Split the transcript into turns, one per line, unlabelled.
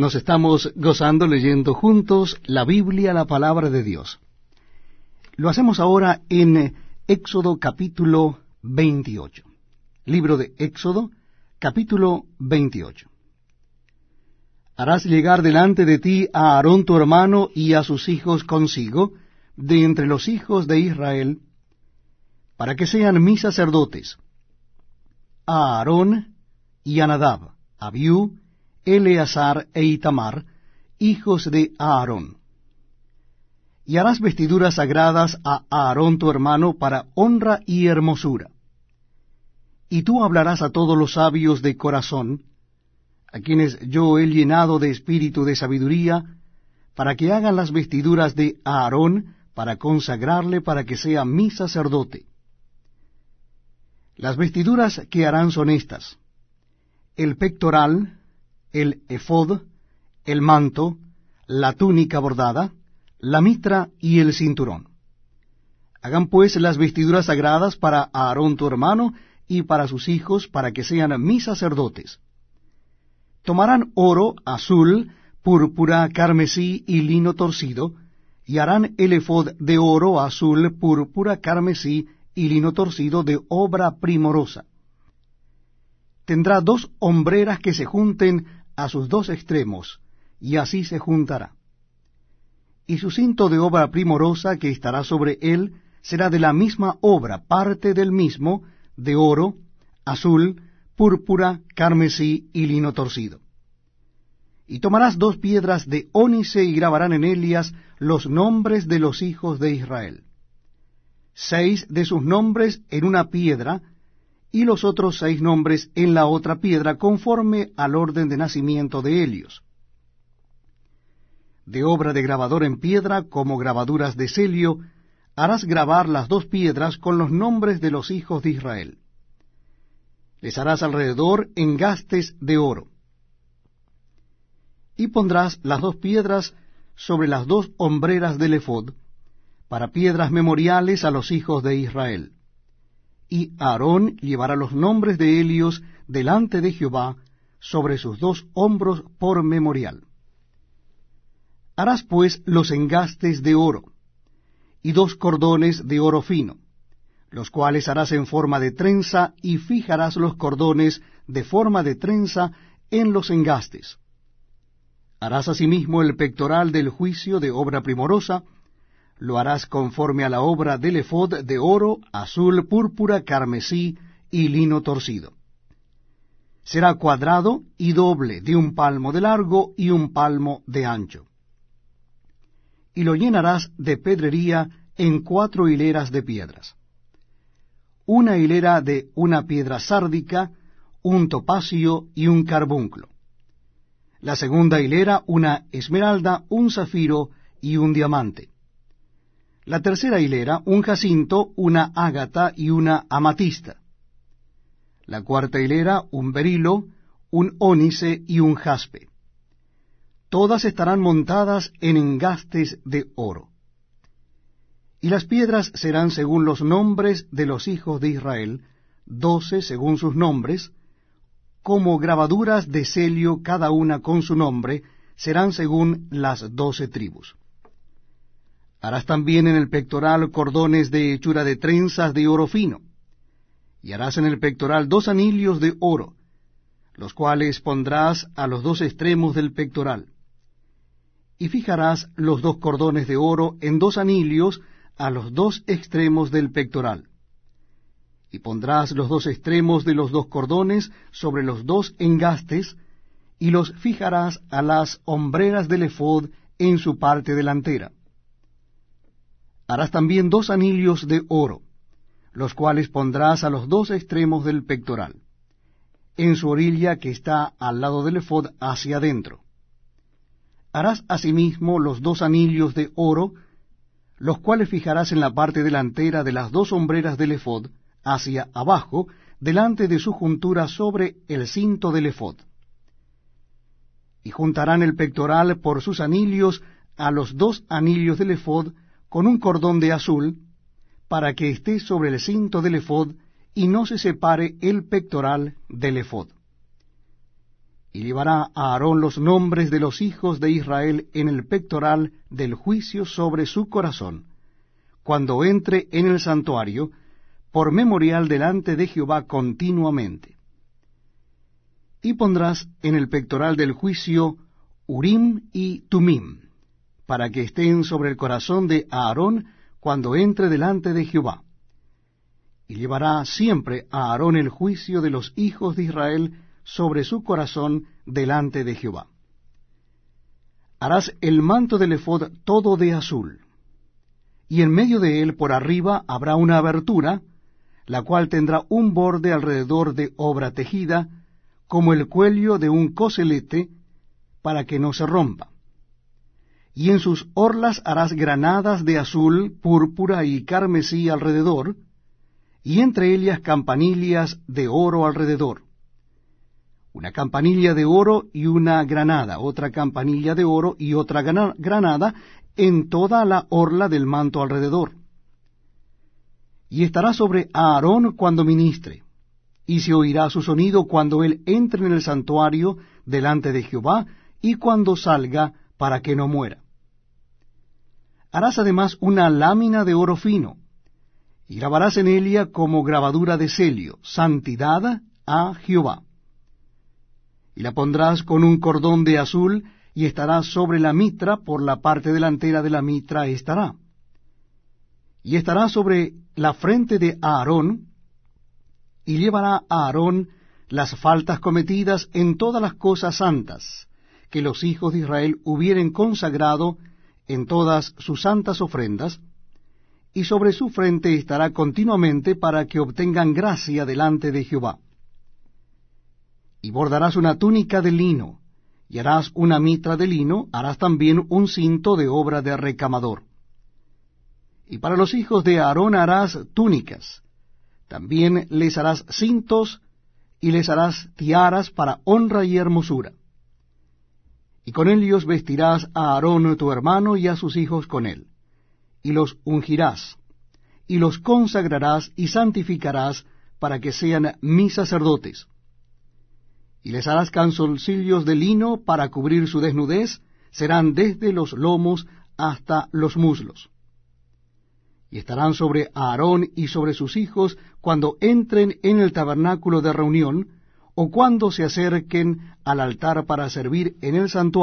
Nos estamos gozando leyendo juntos la Biblia, la palabra de Dios. Lo hacemos ahora en Éxodo capítulo 28. Libro de Éxodo capítulo 28. Harás llegar delante de ti a Aarón tu hermano y a sus hijos consigo, de entre los hijos de Israel, para que sean mis sacerdotes, a Aarón y a Nadab, a Abiú, Eleazar e Itamar, hijos de Aarón. Y harás vestiduras sagradas a Aarón tu hermano para honra y hermosura. Y tú hablarás a todos los sabios de corazón, a quienes yo he llenado de espíritu de sabiduría, para que hagan las vestiduras de Aarón, para consagrarle para que sea mi sacerdote. Las vestiduras que harán son estas, el pectoral, el efod, el manto, la túnica bordada, la mitra y el cinturón. Hagan pues las vestiduras sagradas para Aarón tu hermano y para sus hijos, para que sean mis sacerdotes. Tomarán oro, azul, púrpura, carmesí y lino torcido, y harán el efod de oro, azul, púrpura, carmesí y lino torcido de obra primorosa. Tendrá dos hombreras que se junten a sus dos extremos, y así se juntará. Y su cinto de obra primorosa que estará sobre él será de la misma obra, parte del mismo, de oro, azul, púrpura, carmesí y lino torcido. Y tomarás dos piedras de ónice y grabarán en ellas los nombres de los hijos de Israel. Seis de sus nombres en una piedra, y los otros seis nombres en la otra piedra, conforme al orden de nacimiento de Helios. De obra de grabador en piedra, como grabaduras de celio, harás grabar las dos piedras con los nombres de los hijos de Israel. Les harás alrededor engastes de oro. Y pondrás las dos piedras sobre las dos hombreras del ephod, para piedras memoriales a los hijos de Israel y Aarón llevará los nombres de Helios delante de Jehová sobre sus dos hombros por memorial. Harás pues los engastes de oro, y dos cordones de oro fino, los cuales harás en forma de trenza, y fijarás los cordones de forma de trenza en los engastes. Harás asimismo el pectoral del juicio de obra primorosa, lo harás conforme a la obra del efod de oro, azul, púrpura, carmesí y lino torcido. Será cuadrado y doble, de un palmo de largo y un palmo de ancho. Y lo llenarás de pedrería en cuatro hileras de piedras. Una hilera de una piedra sárdica, un topacio y un carbunclo. La segunda hilera una esmeralda, un zafiro y un diamante la tercera hilera, un jacinto, una ágata y una amatista. La cuarta hilera, un berilo, un ónice y un jaspe. Todas estarán montadas en engastes de oro. Y las piedras serán según los nombres de los hijos de Israel, doce según sus nombres, como grabaduras de celio cada una con su nombre, serán según las doce tribus. Harás también en el pectoral cordones de hechura de trenzas de oro fino, y harás en el pectoral dos anillos de oro, los cuales pondrás a los dos extremos del pectoral. Y fijarás los dos cordones de oro en dos anillos a los dos extremos del pectoral. Y pondrás los dos extremos de los dos cordones sobre los dos engastes, y los fijarás a las hombreras del efod en su parte delantera Harás también dos anillos de oro, los cuales pondrás a los dos extremos del pectoral, en su orilla que está al lado del efod hacia adentro. Harás asimismo los dos anillos de oro, los cuales fijarás en la parte delantera de las dos hombreras del efod, hacia abajo, delante de su juntura sobre el cinto del efod. Y juntarán el pectoral por sus anillos a los dos anillos del efod con un cordón de azul, para que esté sobre el cinto del efod y no se separe el pectoral del efod. y llevará a Aarón los nombres de los hijos de Israel en el pectoral del juicio sobre su corazón, cuando entre en el santuario, por memorial delante de Jehová continuamente. Y pondrás en el pectoral del juicio Urim y Tumim, para que estén sobre el corazón de Aarón cuando entre delante de Jehová. Y llevará siempre a Aarón el juicio de los hijos de Israel sobre su corazón delante de Jehová. Harás el manto del efod todo de azul, y en medio de él por arriba habrá una abertura, la cual tendrá un borde alrededor de obra tejida, como el cuello de un coselete, para que no se rompa. Y en sus orlas harás granadas de azul, púrpura y carmesí alrededor, y entre ellas campanillas de oro alrededor una campanilla de oro y una granada, otra campanilla de oro y otra granada en toda la orla del manto alrededor. Y estará sobre Aarón cuando ministre, y se oirá su sonido cuando él entre en el santuario delante de Jehová y cuando salga para que no muera. Harás además una lámina de oro fino, y grabarás en ella como grabadura de celio, santidad a Jehová y la pondrás con un cordón de azul, y estará sobre la mitra, por la parte delantera de la mitra estará. Y estará sobre la frente de Aarón, y llevará a Aarón las faltas cometidas en todas las cosas santas que los hijos de Israel hubieren consagrado en todas sus santas ofrendas, y sobre su frente estará continuamente para que obtengan gracia delante de Jehová y bordarás una túnica de lino, y harás una mitra de lino, harás también un cinto de obra de recamador. Y para los hijos de Aarón harás túnicas, también les harás cintos, y les harás tiaras para honra y hermosura. Y con ellos vestirás a Aarón tu hermano y a sus hijos con él, y los ungirás, y los consagrarás y santificarás para que sean mis sacerdotes y les harás canzoncillos de lino para cubrir su desnudez, serán desde los lomos hasta los muslos. Y estarán sobre Aarón y sobre sus hijos cuando entren en el tabernáculo de reunión, o cuando se acerquen al altar para servir en el santuario,